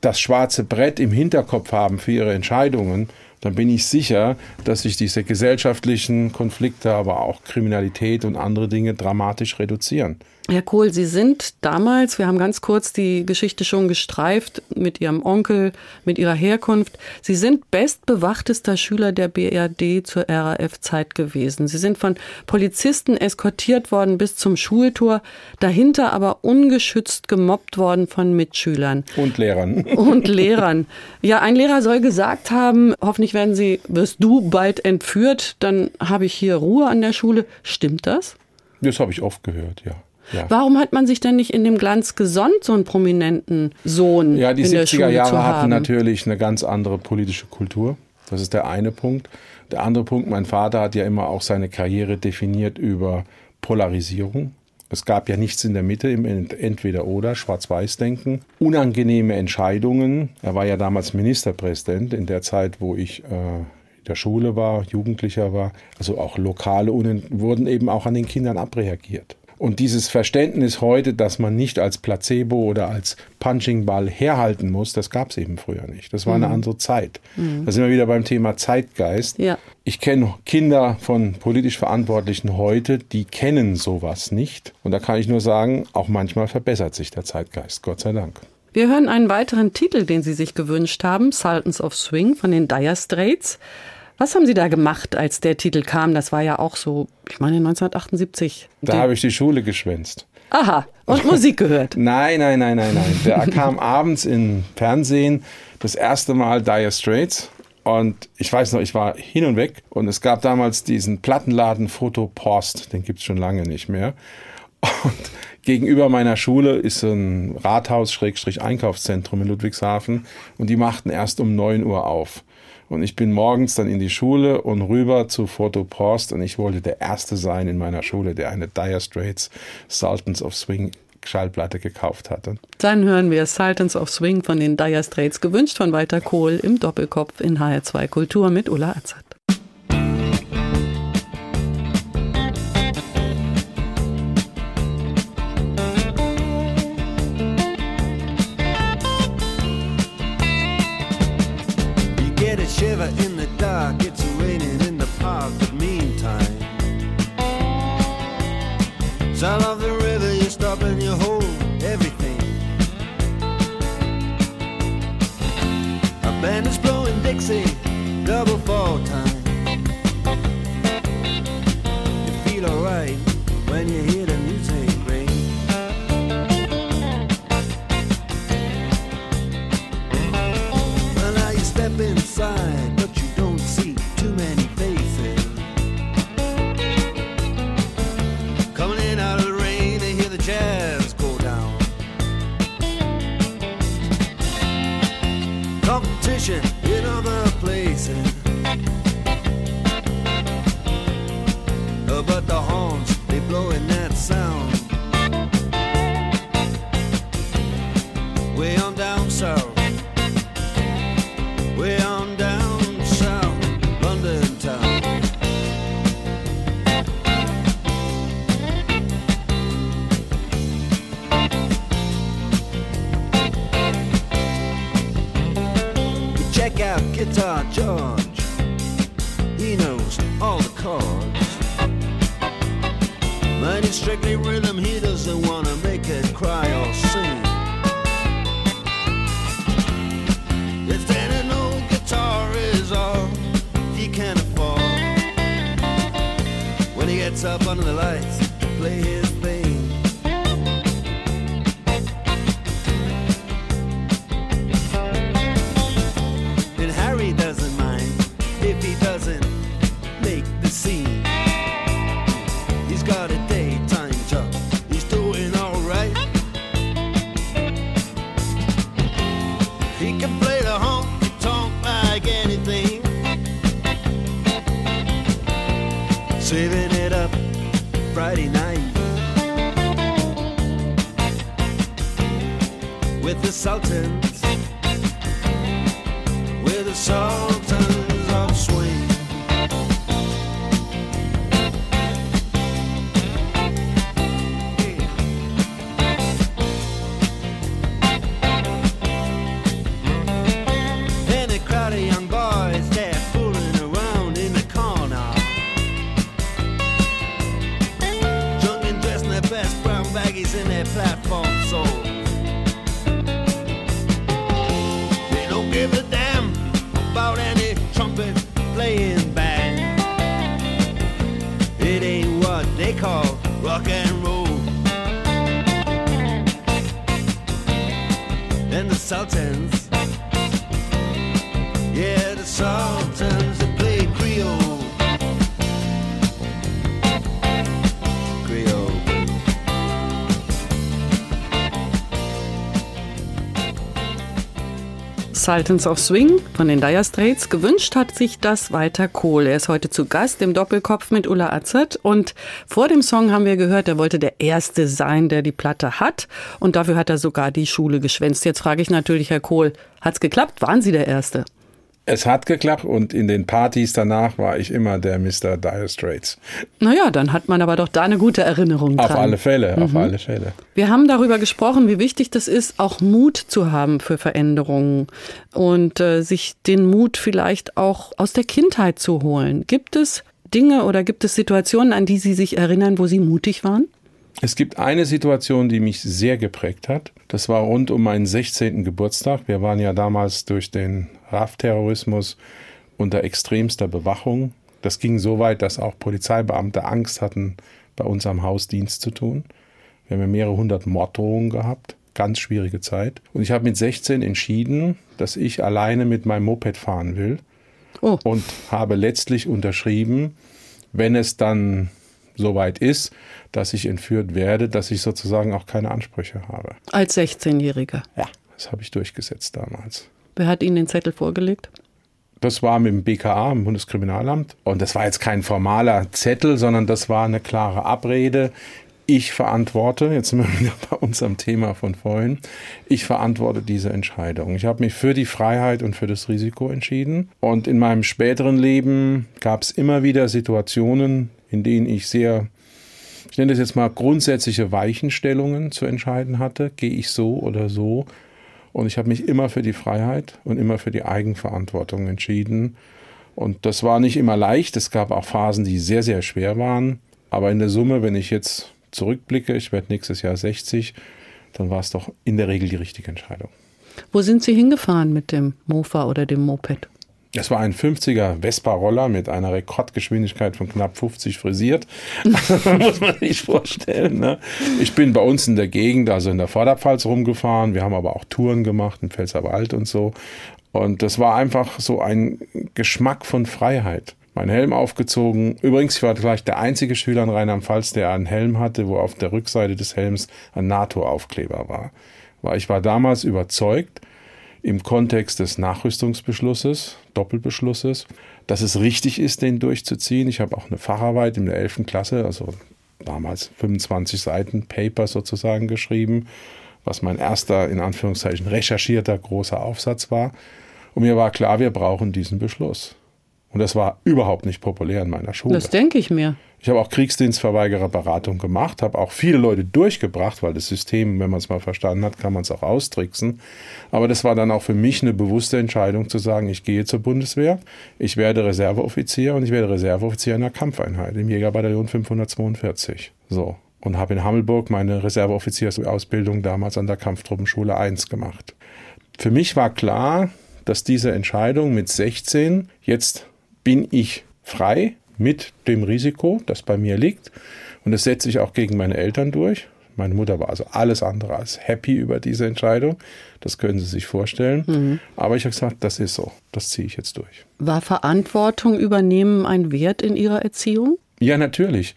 das schwarze Brett im Hinterkopf haben für ihre Entscheidungen, dann bin ich sicher, dass sich diese gesellschaftlichen Konflikte, aber auch Kriminalität und andere Dinge dramatisch reduzieren. Herr Kohl, Sie sind damals, wir haben ganz kurz die Geschichte schon gestreift, mit Ihrem Onkel, mit Ihrer Herkunft. Sie sind bestbewachtester Schüler der BRD zur RAF-Zeit gewesen. Sie sind von Polizisten eskortiert worden bis zum Schultor, dahinter aber ungeschützt gemobbt worden von Mitschülern. Und Lehrern. [LAUGHS] Und Lehrern. Ja, ein Lehrer soll gesagt haben, hoffentlich werden Sie, wirst du bald entführt, dann habe ich hier Ruhe an der Schule. Stimmt das? Das habe ich oft gehört, ja. Ja. Warum hat man sich denn nicht in dem Glanz gesonnt, so einen prominenten Sohn? Ja, die in 70er Jahre hatten natürlich eine ganz andere politische Kultur. Das ist der eine Punkt. Der andere Punkt, mein Vater hat ja immer auch seine Karriere definiert über Polarisierung. Es gab ja nichts in der Mitte im Entweder-Oder, Schwarz-Weiß-Denken. Unangenehme Entscheidungen. Er war ja damals Ministerpräsident in der Zeit, wo ich äh, der Schule war, Jugendlicher war, also auch lokale Unen, wurden eben auch an den Kindern abreagiert. Und dieses Verständnis heute, dass man nicht als Placebo oder als Punching Ball herhalten muss, das gab es eben früher nicht. Das war mhm. eine andere Zeit. Mhm. Da sind wir wieder beim Thema Zeitgeist. Ja. Ich kenne Kinder von politisch Verantwortlichen heute, die kennen sowas nicht. Und da kann ich nur sagen, auch manchmal verbessert sich der Zeitgeist, Gott sei Dank. Wir hören einen weiteren Titel, den Sie sich gewünscht haben, Sultans of Swing von den Dire Straits. Was haben Sie da gemacht, als der Titel kam? Das war ja auch so, ich meine 1978. Da habe ich die Schule geschwänzt. Aha, und [LAUGHS] Musik gehört. nein, nein, nein, nein, nein. Der [LAUGHS] kam abends im Fernsehen das erste Mal Dire Straits. Und ich weiß noch, ich war hin und weg. Und es gab damals diesen Plattenladen Foto Post. Den gibt es schon lange nicht mehr. Und gegenüber meiner Schule ist ein Rathaus-Einkaufszentrum in Ludwigshafen und die machten erst um 9 Uhr auf. Und ich bin morgens dann in die Schule und rüber zu Photo Post und ich wollte der Erste sein in meiner Schule, der eine Dire Straits Sultans of Swing Schallplatte gekauft hatte. Dann hören wir Sultans of Swing von den Dire Straits, gewünscht von Walter Kohl im Doppelkopf in HR2 Kultur mit Ulla Azad. with the Sultans, with the Sultans. Of Swing von den Dire Straits. Gewünscht hat sich das Walter Kohl. Er ist heute zu Gast im Doppelkopf mit Ulla Azert. Und vor dem Song haben wir gehört, er wollte der Erste sein, der die Platte hat. Und dafür hat er sogar die Schule geschwänzt. Jetzt frage ich natürlich, Herr Kohl, hat's geklappt? Waren Sie der Erste? Es hat geklappt und in den Partys danach war ich immer der Mr. Dire Straits. Naja, dann hat man aber doch da eine gute Erinnerung Auf dran. alle Fälle, auf alle Fälle. Wir haben darüber gesprochen, wie wichtig das ist, auch Mut zu haben für Veränderungen und äh, sich den Mut vielleicht auch aus der Kindheit zu holen. Gibt es Dinge oder gibt es Situationen, an die Sie sich erinnern, wo Sie mutig waren? Es gibt eine Situation, die mich sehr geprägt hat. Das war rund um meinen 16. Geburtstag. Wir waren ja damals durch den RAF-Terrorismus unter extremster Bewachung. Das ging so weit, dass auch Polizeibeamte Angst hatten, bei uns am Haus Dienst zu tun. Wir haben ja mehrere hundert Morddrohungen gehabt. Ganz schwierige Zeit. Und ich habe mit 16 entschieden, dass ich alleine mit meinem Moped fahren will. Oh. Und habe letztlich unterschrieben, wenn es dann soweit ist, dass ich entführt werde, dass ich sozusagen auch keine Ansprüche habe. Als 16-Jähriger. Ja, das habe ich durchgesetzt damals. Wer hat Ihnen den Zettel vorgelegt? Das war mit dem BKA, im Bundeskriminalamt. Und das war jetzt kein formaler Zettel, sondern das war eine klare Abrede. Ich verantworte, jetzt sind wir [LAUGHS] wieder bei unserem Thema von vorhin, ich verantworte diese Entscheidung. Ich habe mich für die Freiheit und für das Risiko entschieden. Und in meinem späteren Leben gab es immer wieder Situationen, in denen ich sehr, ich nenne das jetzt mal grundsätzliche Weichenstellungen zu entscheiden hatte. Gehe ich so oder so? Und ich habe mich immer für die Freiheit und immer für die Eigenverantwortung entschieden. Und das war nicht immer leicht. Es gab auch Phasen, die sehr, sehr schwer waren. Aber in der Summe, wenn ich jetzt zurückblicke, ich werde nächstes Jahr 60, dann war es doch in der Regel die richtige Entscheidung. Wo sind Sie hingefahren mit dem Mofa oder dem Moped? Es war ein 50er Vespa-Roller mit einer Rekordgeschwindigkeit von knapp 50 frisiert. [LAUGHS] muss man sich vorstellen. Ne? Ich bin bei uns in der Gegend, also in der Vorderpfalz rumgefahren. Wir haben aber auch Touren gemacht in Pfälzerwald und so. Und das war einfach so ein Geschmack von Freiheit. Mein Helm aufgezogen. Übrigens, ich war gleich der einzige Schüler in Rheinland-Pfalz, der einen Helm hatte, wo auf der Rückseite des Helms ein NATO-Aufkleber war. Weil ich war damals überzeugt, im Kontext des Nachrüstungsbeschlusses, Doppelbeschlusses, dass es richtig ist, den durchzuziehen. Ich habe auch eine Facharbeit in der 11. Klasse, also damals 25 Seiten Paper sozusagen geschrieben, was mein erster, in Anführungszeichen, recherchierter großer Aufsatz war. Und mir war klar, wir brauchen diesen Beschluss. Und das war überhaupt nicht populär in meiner Schule. Das denke ich mir. Ich habe auch Kriegsdienstverweigererberatung gemacht, habe auch viele Leute durchgebracht, weil das System, wenn man es mal verstanden hat, kann man es auch austricksen. Aber das war dann auch für mich eine bewusste Entscheidung zu sagen, ich gehe zur Bundeswehr, ich werde Reserveoffizier und ich werde Reserveoffizier in einer Kampfeinheit im Jägerbataillon 542. So. Und habe in Hammelburg meine Reserveoffiziersausbildung damals an der Kampftruppenschule 1 gemacht. Für mich war klar, dass diese Entscheidung mit 16, jetzt bin ich frei, mit dem Risiko, das bei mir liegt. Und das setze ich auch gegen meine Eltern durch. Meine Mutter war also alles andere als happy über diese Entscheidung. Das können Sie sich vorstellen. Mhm. Aber ich habe gesagt, das ist so. Das ziehe ich jetzt durch. War Verantwortung übernehmen ein Wert in Ihrer Erziehung? Ja, natürlich.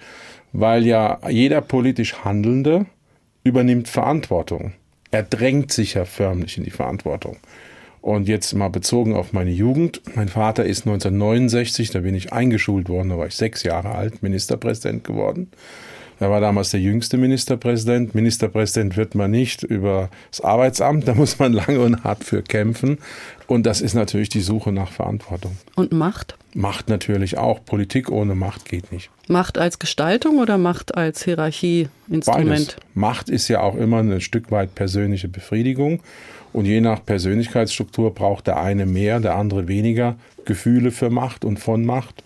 Weil ja jeder politisch Handelnde übernimmt Verantwortung. Er drängt sich ja förmlich in die Verantwortung. Und jetzt mal bezogen auf meine Jugend. Mein Vater ist 1969, da bin ich eingeschult worden, da war ich sechs Jahre alt, Ministerpräsident geworden. Er war damals der jüngste Ministerpräsident. Ministerpräsident wird man nicht über das Arbeitsamt, da muss man [LAUGHS] lange und hart für kämpfen. Und das ist natürlich die Suche nach Verantwortung. Und Macht? Macht natürlich auch. Politik ohne Macht geht nicht. Macht als Gestaltung oder Macht als Hierarchieinstrument? Beides. Macht ist ja auch immer ein Stück weit persönliche Befriedigung. Und je nach Persönlichkeitsstruktur braucht der eine mehr, der andere weniger Gefühle für Macht und von Macht.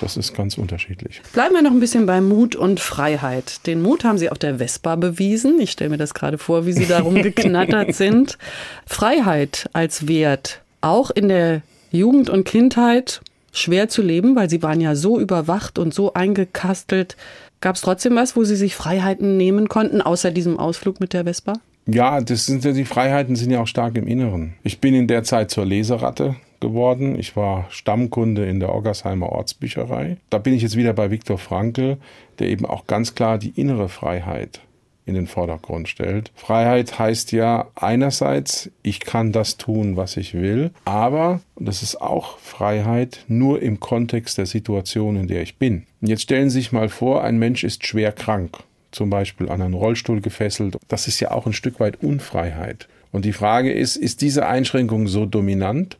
Das ist ganz unterschiedlich. Bleiben wir noch ein bisschen bei Mut und Freiheit. Den Mut haben Sie auf der Vespa bewiesen. Ich stelle mir das gerade vor, wie Sie darum [LAUGHS] geknattert sind. Freiheit als Wert, auch in der Jugend und Kindheit schwer zu leben, weil Sie waren ja so überwacht und so eingekastelt. Gab es trotzdem was, wo Sie sich Freiheiten nehmen konnten, außer diesem Ausflug mit der Vespa? Ja, das sind ja die Freiheiten sind ja auch stark im Inneren. Ich bin in der Zeit zur Leseratte geworden. Ich war Stammkunde in der Oggersheimer Ortsbücherei. Da bin ich jetzt wieder bei Viktor Frankl, der eben auch ganz klar die innere Freiheit in den Vordergrund stellt. Freiheit heißt ja einerseits, ich kann das tun, was ich will, aber, und das ist auch Freiheit, nur im Kontext der Situation, in der ich bin. Und jetzt stellen Sie sich mal vor, ein Mensch ist schwer krank zum Beispiel an einen Rollstuhl gefesselt. Das ist ja auch ein Stück weit Unfreiheit. Und die Frage ist, ist diese Einschränkung so dominant,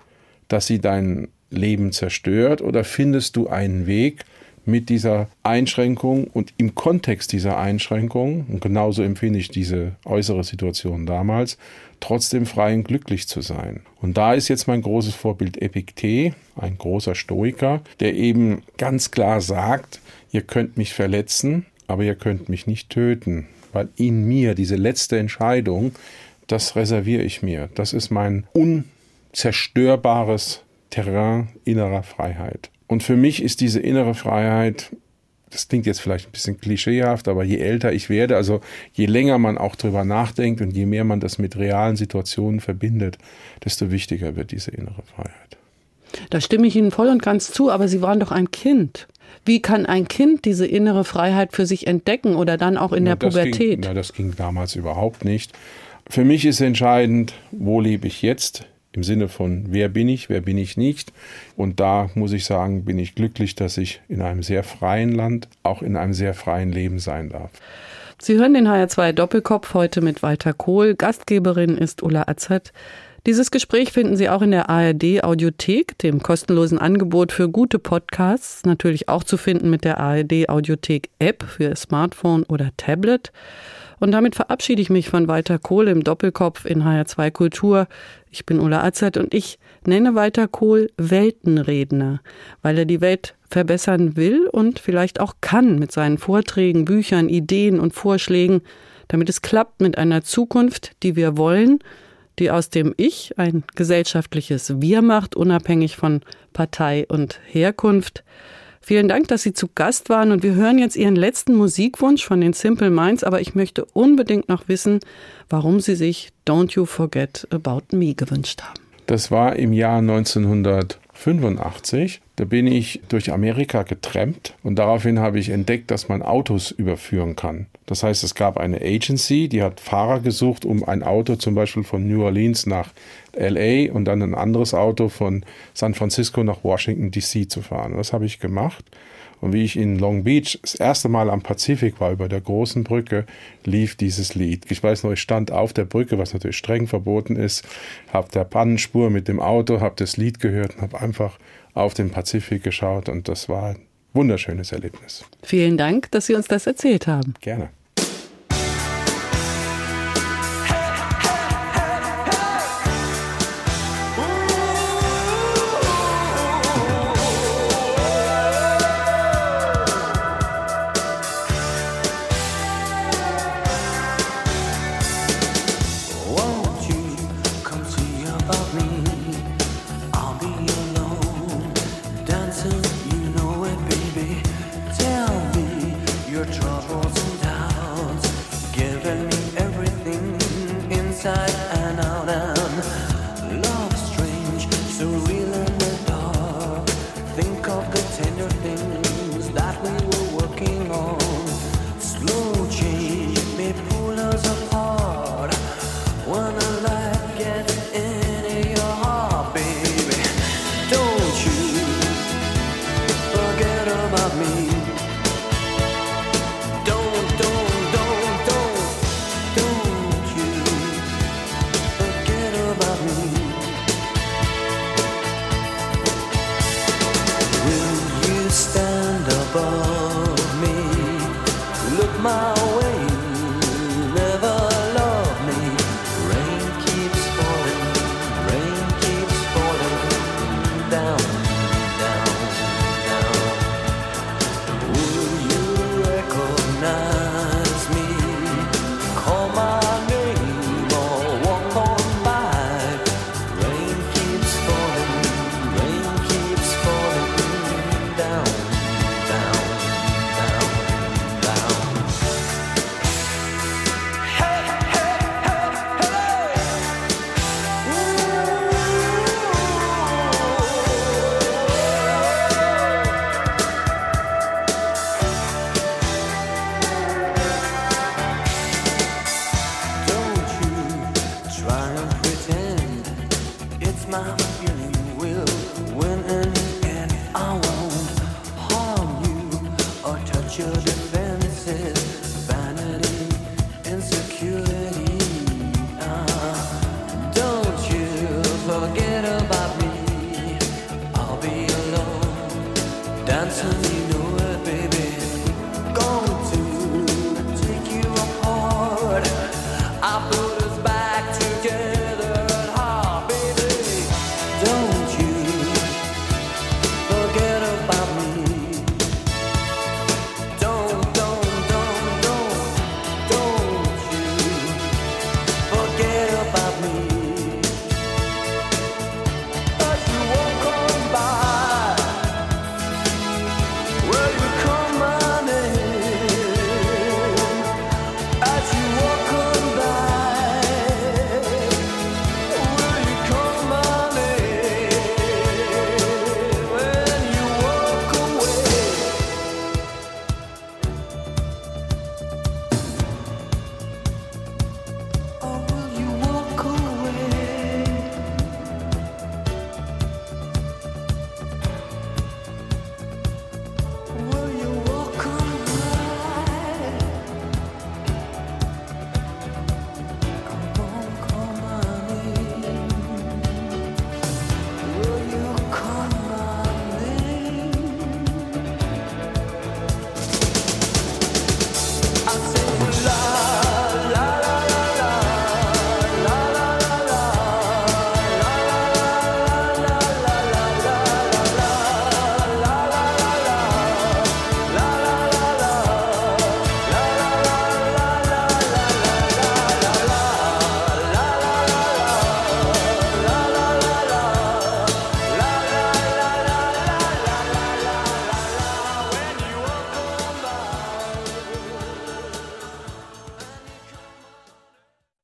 dass sie dein Leben zerstört oder findest du einen Weg, mit dieser Einschränkung und im Kontext dieser Einschränkung, und genauso empfinde ich diese äußere Situation damals, trotzdem frei und glücklich zu sein. Und da ist jetzt mein großes Vorbild Epiktet, ein großer Stoiker, der eben ganz klar sagt, ihr könnt mich verletzen, aber ihr könnt mich nicht töten, weil in mir diese letzte Entscheidung, das reserviere ich mir. Das ist mein unzerstörbares Terrain innerer Freiheit. Und für mich ist diese innere Freiheit, das klingt jetzt vielleicht ein bisschen klischeehaft, aber je älter ich werde, also je länger man auch drüber nachdenkt und je mehr man das mit realen Situationen verbindet, desto wichtiger wird diese innere Freiheit. Da stimme ich Ihnen voll und ganz zu, aber Sie waren doch ein Kind. Wie kann ein Kind diese innere Freiheit für sich entdecken oder dann auch in na, der Pubertät? Ging, na, das ging damals überhaupt nicht. Für mich ist entscheidend, wo lebe ich jetzt? im Sinne von, wer bin ich, wer bin ich nicht. Und da muss ich sagen, bin ich glücklich, dass ich in einem sehr freien Land, auch in einem sehr freien Leben sein darf. Sie hören den HR2 Doppelkopf heute mit Walter Kohl. Gastgeberin ist Ulla Azad. Dieses Gespräch finden Sie auch in der ARD Audiothek, dem kostenlosen Angebot für gute Podcasts, natürlich auch zu finden mit der ARD Audiothek App für Smartphone oder Tablet. Und damit verabschiede ich mich von Walter Kohl im Doppelkopf in HR2 Kultur. Ich bin Ulla Azad und ich nenne Walter Kohl Weltenredner, weil er die Welt verbessern will und vielleicht auch kann mit seinen Vorträgen, Büchern, Ideen und Vorschlägen, damit es klappt mit einer Zukunft, die wir wollen, die aus dem Ich ein gesellschaftliches Wir macht, unabhängig von Partei und Herkunft. Vielen Dank, dass Sie zu Gast waren und wir hören jetzt Ihren letzten Musikwunsch von den Simple Minds, aber ich möchte unbedingt noch wissen, warum Sie sich Don't You Forget About Me gewünscht haben. Das war im Jahr 1985. Da bin ich durch Amerika getrennt und daraufhin habe ich entdeckt, dass man Autos überführen kann. Das heißt, es gab eine Agency, die hat Fahrer gesucht, um ein Auto zum Beispiel von New Orleans nach LA und dann ein anderes Auto von San Francisco nach Washington DC zu fahren. Das habe ich gemacht. Und wie ich in Long Beach das erste Mal am Pazifik war, über der großen Brücke, lief dieses Lied. Ich weiß noch, ich stand auf der Brücke, was natürlich streng verboten ist, habe der Pannenspur mit dem Auto, habe das Lied gehört und habe einfach auf den Pazifik geschaut und das war ein wunderschönes Erlebnis. Vielen Dank, dass Sie uns das erzählt haben. Gerne.